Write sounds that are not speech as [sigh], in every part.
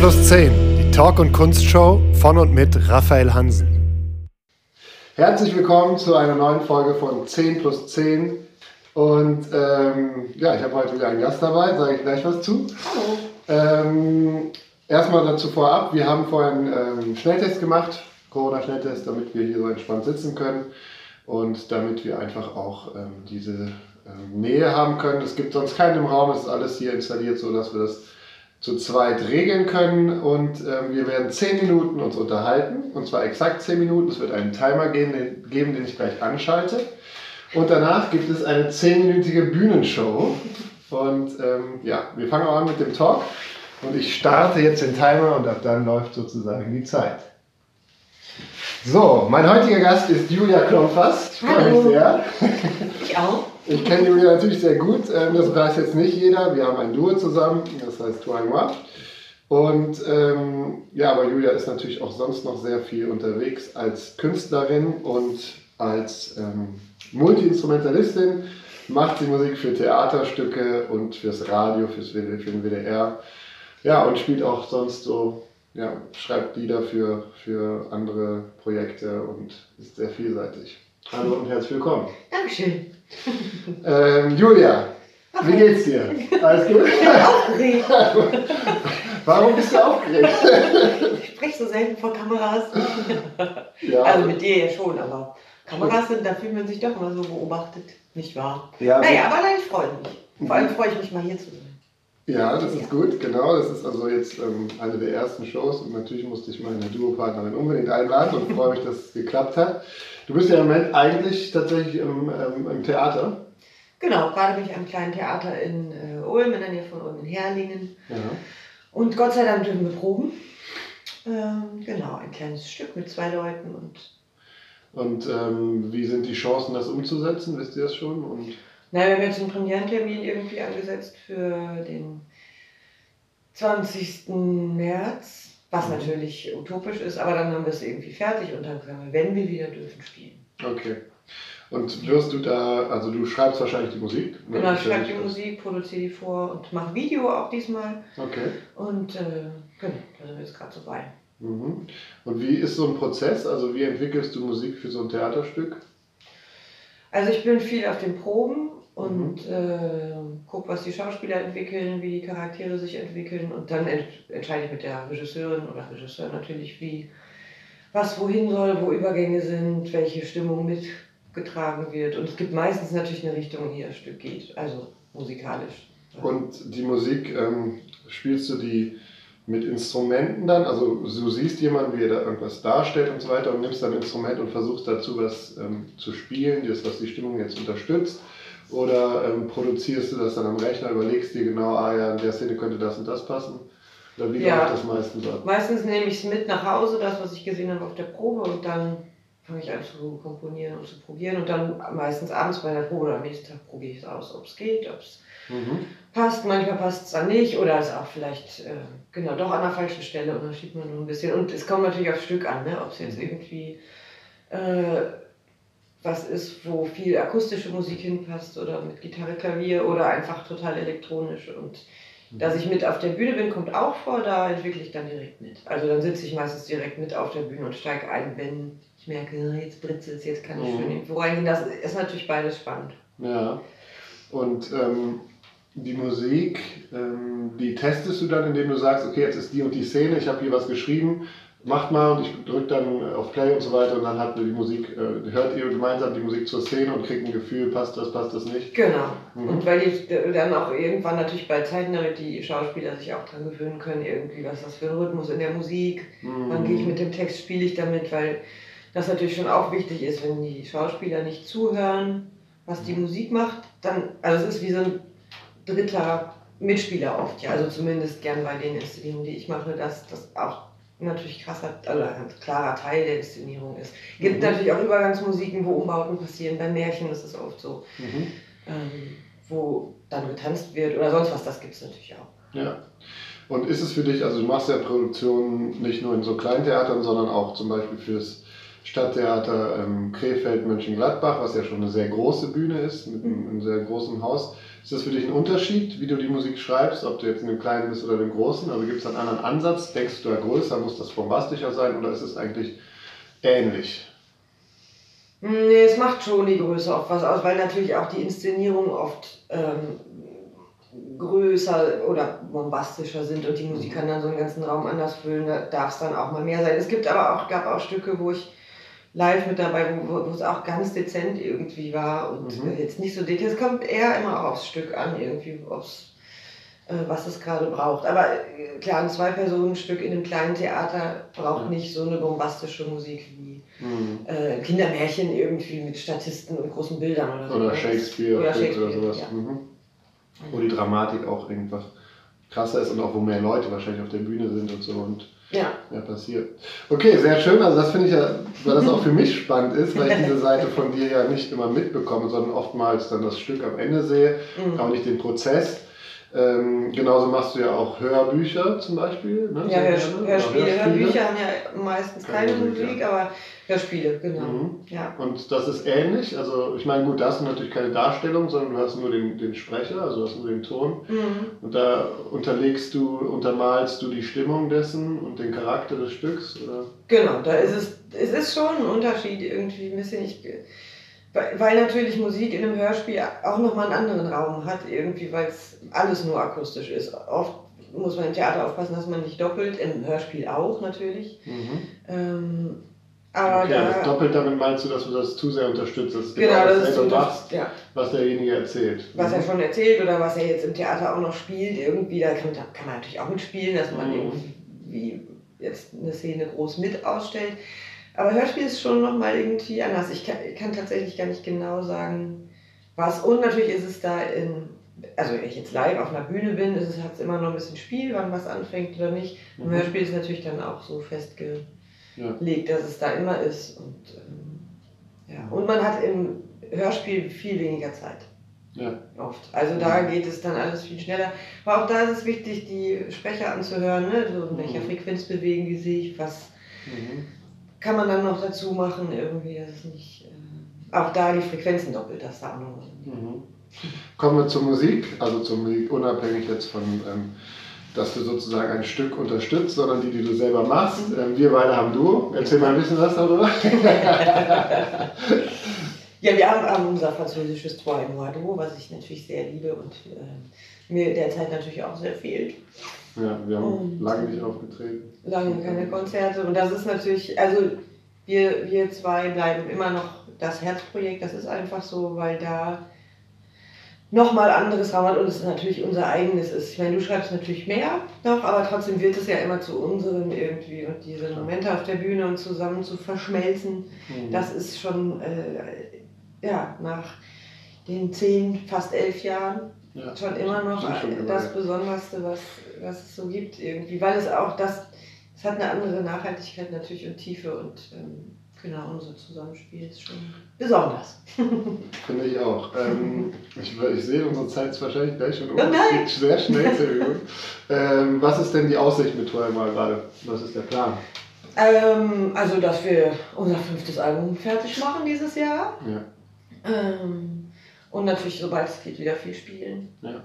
plus 10, die Talk- und Kunstshow von und mit Raphael Hansen. Herzlich willkommen zu einer neuen Folge von 10 plus 10. Und ähm, ja, ich habe heute wieder einen Gast dabei, sage ich gleich was zu. Hallo. Ähm, erstmal dazu vorab, wir haben vorher einen ähm, Schnelltest gemacht, Corona-Schnelltest, damit wir hier so entspannt sitzen können und damit wir einfach auch ähm, diese ähm, Nähe haben können. Es gibt sonst keinen im Raum, es ist alles hier installiert, so dass wir das zu zweit regeln können und ähm, wir werden 10 Minuten uns unterhalten und zwar exakt 10 Minuten. Es wird einen Timer geben, den, geben, den ich gleich anschalte und danach gibt es eine 10-minütige Bühnenshow und ähm, ja, wir fangen auch an mit dem Talk und ich starte jetzt den Timer und ab dann läuft sozusagen die Zeit. So, mein heutiger Gast ist Julia Klomfast. Ich freue mich sehr. Ich auch. Ich kenne Julia natürlich sehr gut. ähm, Das weiß jetzt nicht jeder. Wir haben ein Duo zusammen, das heißt Toi Moi. Und ähm, ja, aber Julia ist natürlich auch sonst noch sehr viel unterwegs als Künstlerin und als ähm, Multi-Instrumentalistin. Macht sie Musik für Theaterstücke und fürs Radio, fürs für den WDR. Ja, und spielt auch sonst so, ja, schreibt Lieder für, für andere Projekte und ist sehr vielseitig. Hallo und herzlich willkommen. Dankeschön. Ähm, Julia, wie geht's dir? Alles gut? Aufgeregt. [laughs] Warum bist du aufgeregt? Ich spreche so selten vor Kameras. Ja, Also mit dir ja schon, aber Kameras sind, da fühlt man sich doch immer so beobachtet. Nicht wahr? ja, Naja, aber nein, ich freue mich. Vor allem freue ich mich mal hier zu sein. Ja, das ist gut, genau. Das ist also jetzt ähm, eine der ersten Shows und natürlich musste ich meine Duopartnerin unbedingt einladen und freue mich, dass es geklappt hat. Du bist ja im Moment eigentlich tatsächlich im, ähm, im Theater. Genau, gerade bin ich am kleinen Theater in äh, Ulm, in der Nähe von Ulm in Herlingen. Ja. Und Gott sei Dank dürfen wir proben. Ähm, genau, ein kleines Stück mit zwei Leuten und Und ähm, wie sind die Chancen, das umzusetzen? Wisst ihr das schon? Und Na, wir haben jetzt einen Premierentermin irgendwie angesetzt für den 20. März, was Mhm. natürlich utopisch ist, aber dann haben wir es irgendwie fertig und dann können wir, wenn wir wieder dürfen, spielen. okay. Und wirst du da, also du schreibst wahrscheinlich die Musik? ne? Genau, ich schreibe die Musik, produziere die vor und mache Video auch diesmal. Okay. Und äh, genau, da sind wir jetzt gerade so bei. Mhm. Und wie ist so ein Prozess? Also wie entwickelst du Musik für so ein Theaterstück? Also ich bin viel auf den Proben. Und äh, gucke, was die Schauspieler entwickeln, wie die Charaktere sich entwickeln und dann ent entscheide ich mit der Regisseurin oder Regisseur natürlich, wie was wohin soll, wo Übergänge sind, welche Stimmung mitgetragen wird. Und es gibt meistens natürlich eine Richtung, in die das Stück geht, also musikalisch. Und die Musik, ähm, spielst du die mit Instrumenten dann? Also du siehst jemanden, wie er da irgendwas darstellt und so weiter und nimmst dann ein Instrument und versuchst dazu was ähm, zu spielen, das, was die Stimmung jetzt unterstützt? Oder ähm, produzierst du das dann am Rechner, überlegst dir genau, ah ja, in der Szene könnte das und das passen? Oder wie Ja. läuft das meistens ab? Meistens nehme ich es mit nach Hause, das, was ich gesehen habe auf der Probe, und dann fange ich an zu komponieren und zu probieren. Und dann meistens abends bei der Probe oder am nächsten Tag probiere ich es aus, ob es geht, ob es Mhm. passt. Manchmal passt es dann nicht oder ist auch vielleicht äh, genau doch an der falschen Stelle und dann schiebt man nur ein bisschen. Und es kommt natürlich aufs Stück an, ne? ob es jetzt Mhm. irgendwie äh, was ist, wo viel akustische Musik hinpasst oder mit Gitarre, Klavier oder einfach total elektronisch. Und dass ich mit auf der Bühne bin, kommt auch vor, da entwickle ich dann direkt mit. Also dann sitze ich meistens direkt mit auf der Bühne und steige ein, wenn ich merke, jetzt britzelt es, jetzt kann ich Mhm. schön irgendwo reingehen. Das ist natürlich beides spannend. Ja. Und ähm, die Musik, ähm, die testest du dann, indem du sagst, okay, jetzt ist die und die Szene, ich habe hier was geschrieben, macht mal und ich drücke dann auf Play und so weiter und dann hat die Musik, äh, hört ihr gemeinsam die Musik zur Szene und kriegt ein Gefühl, passt das, passt das nicht. Genau. Mhm. Und weil die dann auch irgendwann natürlich bei Zeiten, damit die Schauspieler sich auch dran gewöhnen können, irgendwie, was das für ein Rhythmus in der Musik, wann gehe ich mit dem Text, spiele ich damit, weil das natürlich schon auch wichtig ist, wenn die Schauspieler nicht zuhören, was die Musik macht, dann, also es ist wie so ein dritter Mitspieler oft, ja, also zumindest gern bei den Inszenierungen, die ich mache, dass das auch natürlich krasser, also ein klarer Teil der Inszenierung ist. Gibt Mhm. natürlich auch Übergangsmusiken, wo Umbauten passieren, bei Märchen ist es oft so Mhm. ähm, wo dann getanzt wird oder sonst was, das gibt es natürlich auch. Ja. Und ist es für dich, also du machst ja Produktionen nicht nur in so Kleintheatern, sondern auch zum Beispiel fürs Stadttheater ähm, Krefeld, Mönchengladbach, was ja schon eine sehr große Bühne ist, mit einem, einem sehr großen Haus. Ist das für dich ein Unterschied, wie du die Musik schreibst, ob du jetzt in dem Kleinen bist oder dem Großen? Also gibt es einen anderen Ansatz? Denkst du da größer, muss das bombastischer sein oder ist es eigentlich ähnlich? Nee, es macht schon die Größe oft was aus, weil natürlich auch die Inszenierungen oft ähm, größer oder bombastischer sind und die Musik kann dann so einen ganzen Raum anders füllen. Da darf es dann auch mal mehr sein. Es gibt aber auch, gab auch Stücke, wo ich live mit dabei, wo, wo es auch ganz dezent irgendwie war und mhm. jetzt nicht so dick. Es kommt eher immer auch aufs Stück an, irgendwie, aufs, äh, was es gerade braucht. Aber äh, klar, ein Zwei-Personen-Stück in einem kleinen Theater braucht ja. nicht so eine bombastische Musik wie mhm. äh, Kindermärchen irgendwie mit Statisten und großen Bildern oder so. Oder Shakespeare oder, Shakespeare, oder sowas. Ja. Mhm. Wo die Dramatik auch einfach krasser ist und auch wo mehr Leute wahrscheinlich auf der Bühne sind und so. Und ja. ja, passiert. Okay, sehr schön. Also das finde ich ja, weil das auch für mich spannend ist, weil ich diese [laughs] Seite von dir ja nicht immer mitbekomme, sondern oftmals dann das Stück am Ende sehe, mhm. aber nicht den Prozess. Ähm, genauso machst du ja auch Hörbücher zum Beispiel. Ne? Ja, Hörspiele. Hörspiele. Hörbücher haben ja meistens keine, keine Musik, aber Hörspiele, genau. Mhm. Ja. Und das ist ähnlich. Also ich meine, gut, da hast du natürlich keine Darstellung, sondern du hast nur den, den Sprecher, also hast nur den Ton. Mhm. Und da unterlegst du, untermalst du die Stimmung dessen und den Charakter des Stücks, oder? Genau, da ist es, es ist schon ein Unterschied irgendwie ein bisschen. Ich, weil natürlich Musik in einem Hörspiel auch nochmal einen anderen Raum hat, irgendwie, weil es alles nur akustisch ist. Oft muss man im Theater aufpassen, dass man nicht doppelt, im Hörspiel auch natürlich. Mhm. Ähm, aber okay, da, das doppelt damit meinst du, dass du das zu sehr unterstützt, dass genau, genau das, das ist machst, ja. was derjenige erzählt. Was mhm. er schon erzählt oder was er jetzt im Theater auch noch spielt, irgendwie, da kann, da kann man natürlich auch mitspielen, dass man mhm. irgendwie jetzt eine Szene groß mit ausstellt. Aber Hörspiel ist schon nochmal irgendwie anders. Ich kann, kann, tatsächlich gar nicht genau sagen, was. Und natürlich ist es da in, also wenn ich jetzt live auf einer Bühne bin, hat es immer noch ein bisschen Spiel, wann was anfängt oder nicht. Im mhm. Hörspiel ist es natürlich dann auch so festgelegt, ja. dass es da immer ist. Und, ähm, ja. und man hat im Hörspiel viel weniger Zeit. Ja. Oft. Also da geht es dann alles viel schneller. Aber auch da ist es wichtig, die Sprecher anzuhören, ne? so in welcher mhm. Frequenz bewegen die sich, was. Mhm kann man dann noch dazu machen, irgendwie, dass es nicht. Äh, auch da die Frequenzen doppelt, das da auch noch. Mhm. Kommen wir zur Musik, also zur Musik unabhängig jetzt von, ähm, dass du sozusagen ein Stück unterstützt, sondern die, die du selber machst. Mhm. Ähm, wir beide haben du. Erzähl mal ein bisschen was darüber. [laughs] [laughs] ja, wir haben, haben unser französisches Trois Noir was ich natürlich sehr liebe und äh, mir derzeit natürlich auch sehr fehlt. Ja, wir haben und lange nicht aufgetreten. Lange keine Konzerte. Und das ist natürlich, also wir, wir zwei bleiben immer noch das Herzprojekt. Das ist einfach so, weil da nochmal anderes Raum hat und es natürlich unser eigenes ist. Ich meine, du schreibst natürlich mehr noch, aber trotzdem wird es ja immer zu unserem irgendwie. Und diese Momente auf der Bühne und zusammen zu verschmelzen, mhm. das ist schon, äh, ja, nach den zehn, fast elf Jahren ja, schon immer noch schon das Besonderste, was, was es so gibt irgendwie. Weil es auch das, es hat eine andere Nachhaltigkeit natürlich und Tiefe und ähm, genau, unser Zusammenspiel ist schon besonders. [laughs] Finde ich auch. Ähm, ich, ich, sehe, unsere Zeit ist wahrscheinlich gleich schon um. Oh es geht sehr schnell zur Übung. ähm, was ist denn die Aussicht mit mal gerade? Was ist der Plan? Ähm, also, dass wir unser fünftes Album fertig machen dieses Jahr. Ja. Ähm, und natürlich, sobald es geht, wieder viel spielen. Ja.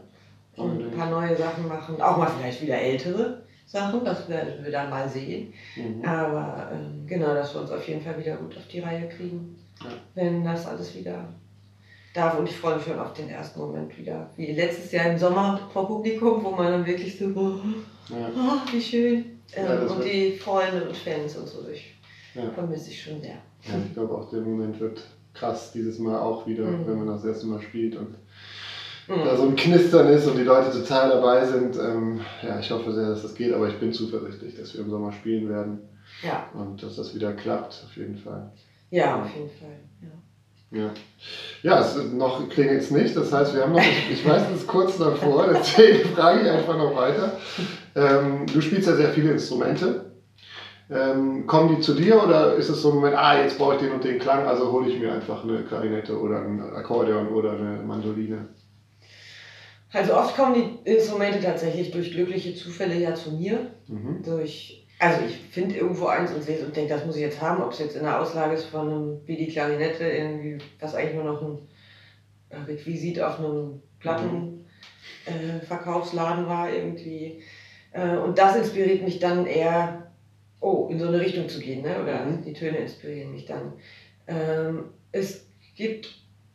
Und ein paar neue Sachen machen. Auch mal vielleicht wieder ältere Sachen, das werden wir dann mal sehen. Mhm. Aber ähm, genau, dass wir uns auf jeden Fall wieder gut auf die Reihe kriegen, ja. wenn das alles wieder darf. Und ich freue mich schon auf den ersten Moment wieder. Wie letztes Jahr im Sommer vor Publikum, wo man dann wirklich so, oh, ja. oh wie schön. Ähm, ja, und die Freunde und Fans und so, ich vermisse ich schon sehr. ich glaube auch der Moment wird krass dieses Mal auch wieder, mhm. wenn man das erste Mal spielt und mhm. da so ein Knistern ist und die Leute total dabei sind. Ähm, ja, ich hoffe sehr, dass das geht, aber ich bin zuversichtlich, dass wir im Sommer spielen werden. Ja. Und dass das wieder klappt, auf jeden Fall. Ja, auf jeden Fall. Ja. Ja, ja es noch klingelt es nicht. Das heißt, wir haben noch, ich weiß, es ist kurz davor, deswegen [laughs] frage ich einfach noch weiter. Ähm, du spielst ja sehr viele Instrumente. Ähm, kommen die zu dir oder ist es so ein Moment, ah, jetzt brauche ich den und den Klang, also hole ich mir einfach eine Klarinette oder ein Akkordeon oder eine Mandoline? Also oft kommen die Instrumente tatsächlich durch glückliche Zufälle ja zu mir. Mhm. Durch, also ich finde irgendwo eins und sehe es und denke, das muss ich jetzt haben, ob es jetzt in der Auslage ist von einem wie die Klarinette, irgendwie, was eigentlich nur noch ein Requisit auf einem Plattenverkaufsladen mhm. äh, war irgendwie. Äh, und das inspiriert mich dann eher, oh, in so eine Richtung zu gehen, ne? oder mhm. die Töne inspirieren mich dann. Ähm, es gibt,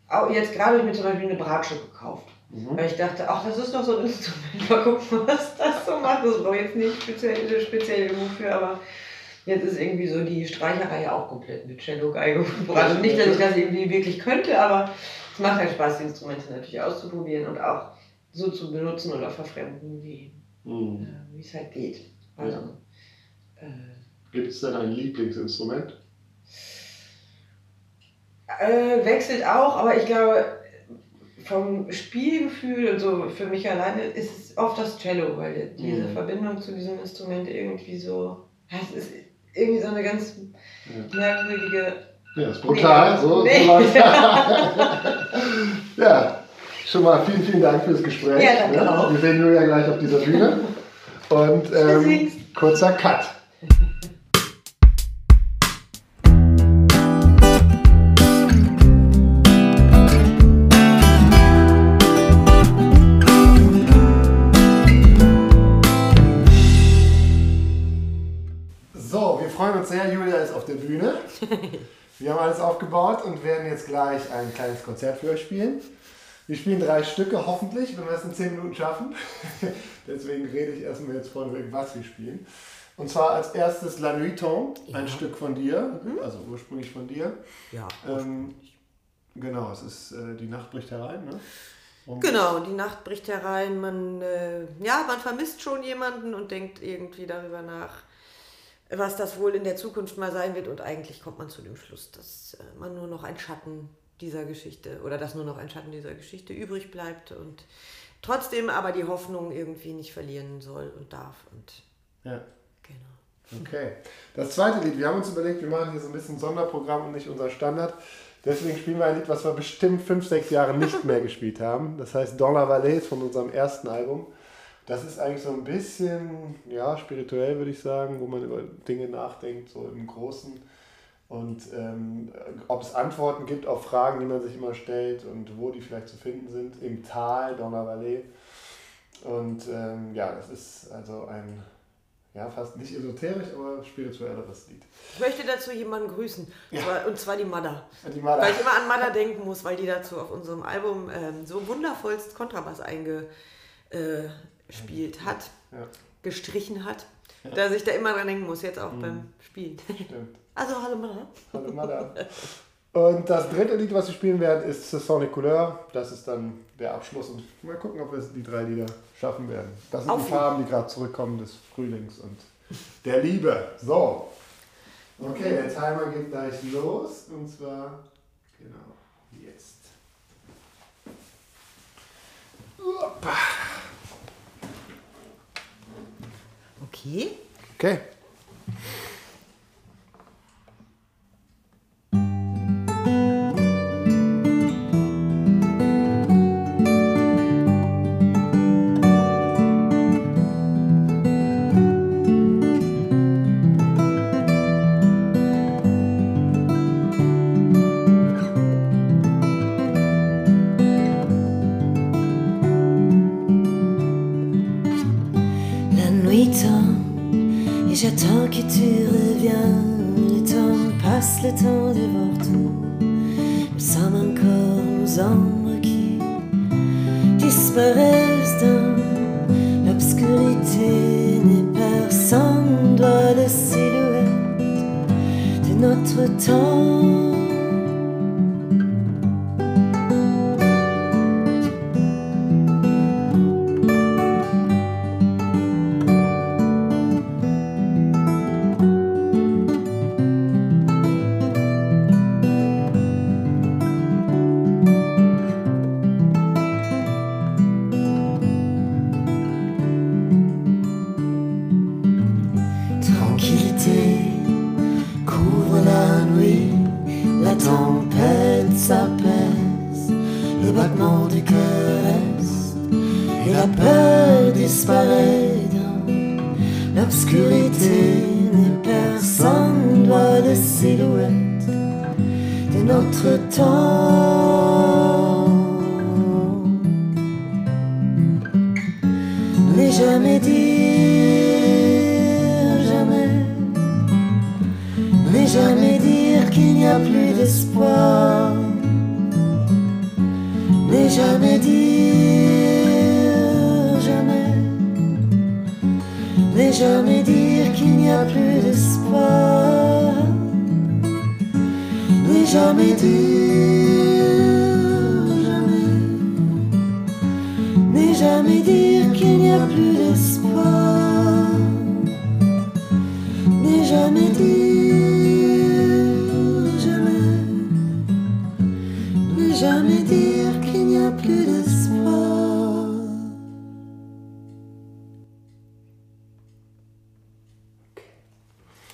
auch jetzt gerade habe ich mir zum Beispiel eine Bratsche gekauft. Mhm. Weil ich dachte, ach, das ist doch so ein Instrument, mal gucken, [laughs] was das so macht. Das brauche ich jetzt nicht speziell, speziell irgendwo für, aber jetzt ist irgendwie so die Streicherei auch komplett mit Cello, Geige und Bratsche. Nicht, dass ich das irgendwie wirklich könnte, aber es macht halt Spaß, die Instrumente natürlich auszuprobieren und auch so zu benutzen oder verfremden, wie mhm. äh, es halt geht. Also, äh, Gibt es denn ein Lieblingsinstrument? Äh, wechselt auch, aber ich glaube, vom Spielgefühl und so für mich alleine ist es oft das Cello, weil diese mhm. Verbindung zu diesem Instrument irgendwie so, es ist irgendwie so eine ganz ja. merkwürdige. Ja, ist brutal, nee, so, nee. so [laughs] Ja, schon mal vielen, vielen Dank fürs Gespräch. Ja, danke auch. Wir sehen Julia gleich auf dieser Bühne. Und ähm, kurzer Cut. Sehr, Julia ist auf der Bühne. [laughs] Wir haben alles aufgebaut und werden jetzt gleich ein kleines Konzert für euch spielen. Wir spielen drei Stücke, hoffentlich, wenn wir es in zehn Minuten schaffen. [laughs] Deswegen rede ich erstmal jetzt vorneweg, was wir spielen. Und zwar als erstes La Nuit Tombe, ein ja. Stück von dir, mhm. also ursprünglich von dir. Ja. Ähm, genau, es ist äh, Die Nacht bricht herein, ne? Und genau, die Nacht bricht herein. Man, äh, ja, man vermisst schon jemanden und denkt irgendwie darüber nach, was das wohl in der Zukunft mal sein wird. Und eigentlich kommt man zu dem Schluss, dass äh, man nur noch ein Schatten dieser Geschichte oder dass nur noch ein Schatten dieser Geschichte übrig bleibt und trotzdem aber die Hoffnung irgendwie nicht verlieren soll und darf. Und ja. Genau. Okay. Das zweite Lied, wir haben uns überlegt, wir machen hier so ein bisschen Sonderprogramm und nicht unser Standard. Deswegen spielen wir ein Lied, was wir bestimmt fünf, sechs Jahre nicht mehr gespielt haben. Das heißt la Vallée von unserem ersten Album. Das ist eigentlich so ein bisschen, ja, spirituell würde ich sagen, wo man über Dinge nachdenkt, so im Großen. Und ähm, ob es Antworten gibt auf Fragen, die man sich immer stellt und wo die vielleicht zu finden sind, im Tal, Donner Valley. Und ähm, ja, das ist also ein, ja, fast nicht esoterisch, aber spirituelleres Lied. Ich möchte dazu jemanden grüßen, ja. und zwar die Mother. Die Mother. Weil ich immer an Mother denken muss, weil die dazu auf unserem Album ähm, so wundervollst Kontrabass einge, äh, gespielt hat, ja. gestrichen hat, dass ich da immer dran denken muss, jetzt auch mhm. beim Spielen. Stimmt. [laughs] Also hallo Mada. Hallo Mada. Und das dritte Lied, was wir spielen werden, ist Sonic Couleur. Das ist dann der Abschluss. Und mal gucken, ob wir die drei Lieder schaffen werden. Das sind Auf die Farben, die gerade zurückkommen des Frühlings und der Liebe. So. Okay, der Timer geht gleich los. Und zwar, genau, jetzt. Opa. Okay. Okay. Wuhu.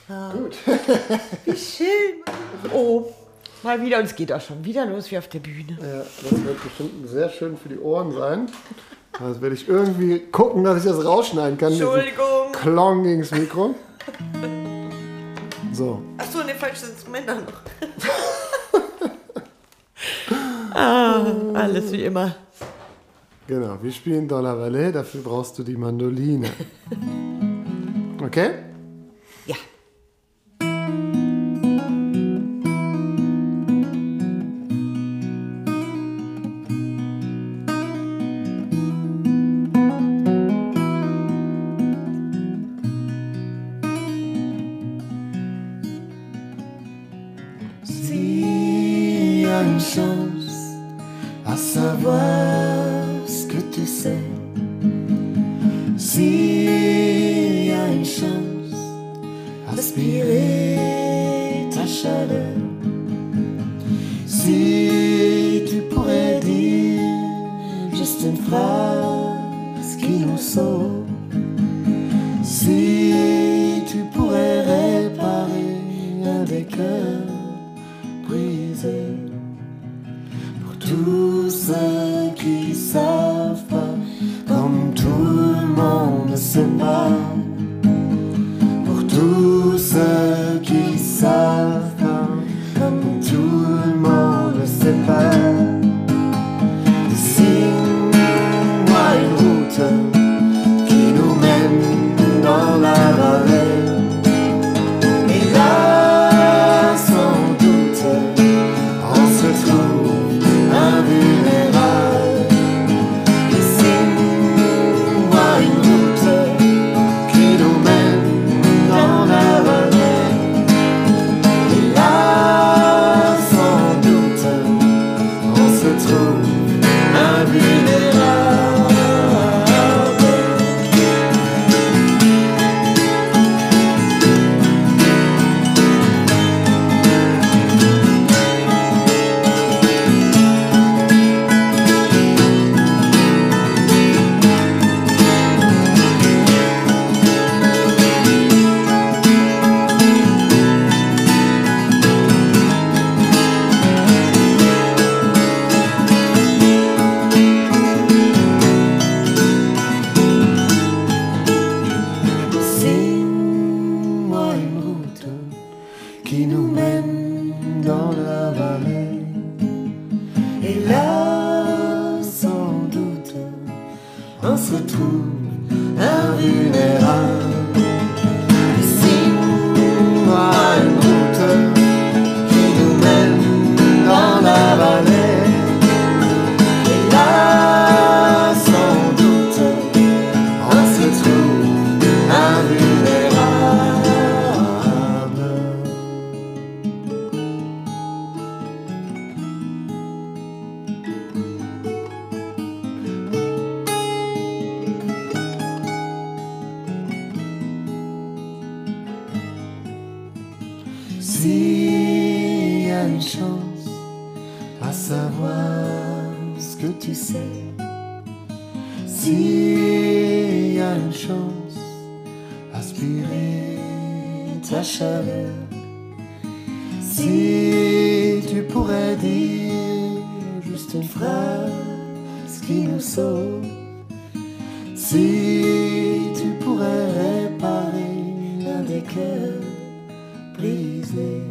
Ja. Gut. Wie schön. Oh, mal wieder, und es geht auch schon wieder los wie auf der Bühne. Ja, das wird bestimmt sehr schön für die Ohren sein. Das werde ich irgendwie gucken, dass ich das rausschneiden kann. Entschuldigung. Klong gegen [laughs] das Mikro. So. Achso, ne, falsches Instrument dann noch. [laughs] ah, alles wie immer. Genau, wir spielen Dollar Valet, dafür brauchst du die Mandoline. [laughs] Okay? 生 Si tu pourrais dire juste une phrase qui nous sauve, si tu pourrais réparer l'un des cœurs brisés.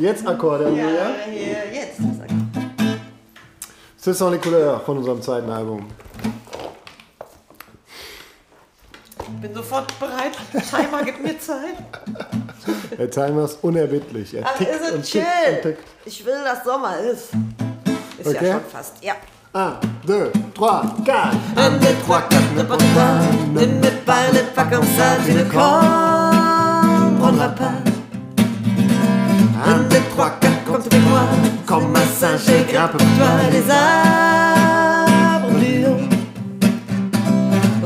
Jetzt Akkorde, Ja, hier, jetzt. das Akkord. Ce sont les couleurs von unserem zweiten Album. Ich bin sofort bereit. Timer, gib mir Zeit. Der Timer ist unerbittlich. Er Ach, tickt ist und tickt und chill. tickt. Ich will, dass Sommer ist. Ist Okay. ja schon fast. Ja. 1, 2, 3, 4. Un, deux, trois, quatre, ne prends pas, ne me parle pas comme ça, tu ne comprendras pas. Un, deux, trois, quatre, compte avec moi, comme un singe, j'ai grimpe toi les arbres haut.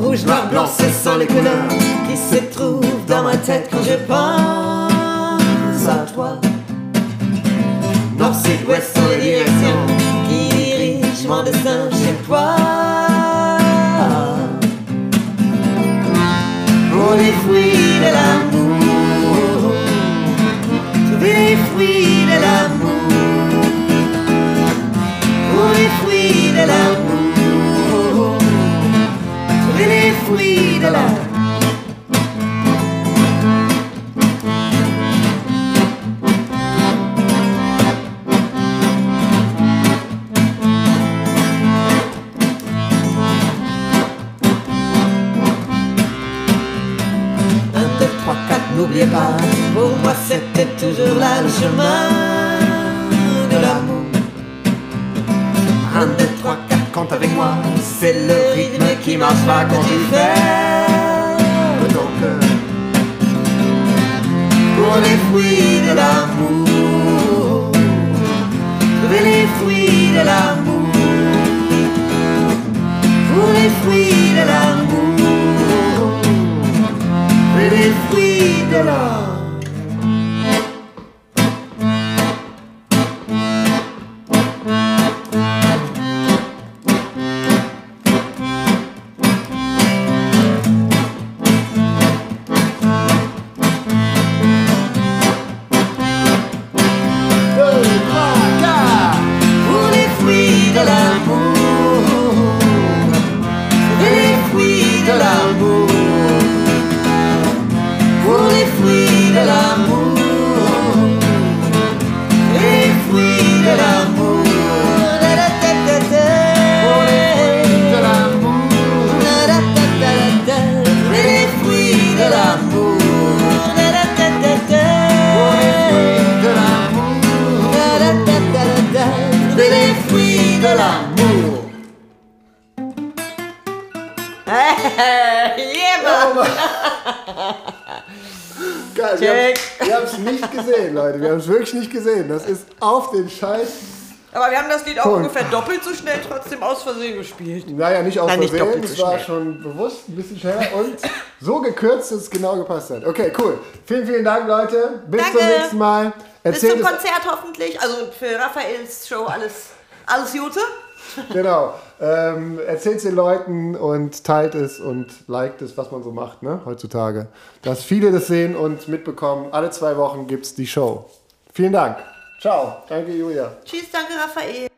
Rouge, noir, blanc, ce sont les couleurs qui se trouvent dans ma tête quand je pense à toi. Nord, sud, ouest sont les directions qui dirigent mon destin chez toi. C'est le rythme qui marche pas quand tu ton cœur. Pour les fruits de l'amour, trouver les fruits de l'amour. Pour les fruits de l'amour les fruits de l'or. Auf den Scheiß. Aber wir haben das Lied auch Punkt. ungefähr doppelt so schnell trotzdem aus Versehen gespielt. Naja, nicht aus Nein, nicht Versehen. doppelt so Es war schon bewusst ein bisschen schneller und so gekürzt, dass es genau gepasst hat. Okay, cool. Vielen, vielen Dank, Leute. Bis Danke. zum nächsten Mal. Bis zum es, Konzert hoffentlich. Also für Raphaels Show alles, alles Gute. genau. Ähm, erzählt es den Leuten und teilt es und liked es, was man so macht, ne, heutzutage. Dass viele das sehen und mitbekommen. Alle zwei Wochen gibt es die Show. Vielen Dank. Ciao. Danke, Julia. Tschüss, danke Raphael.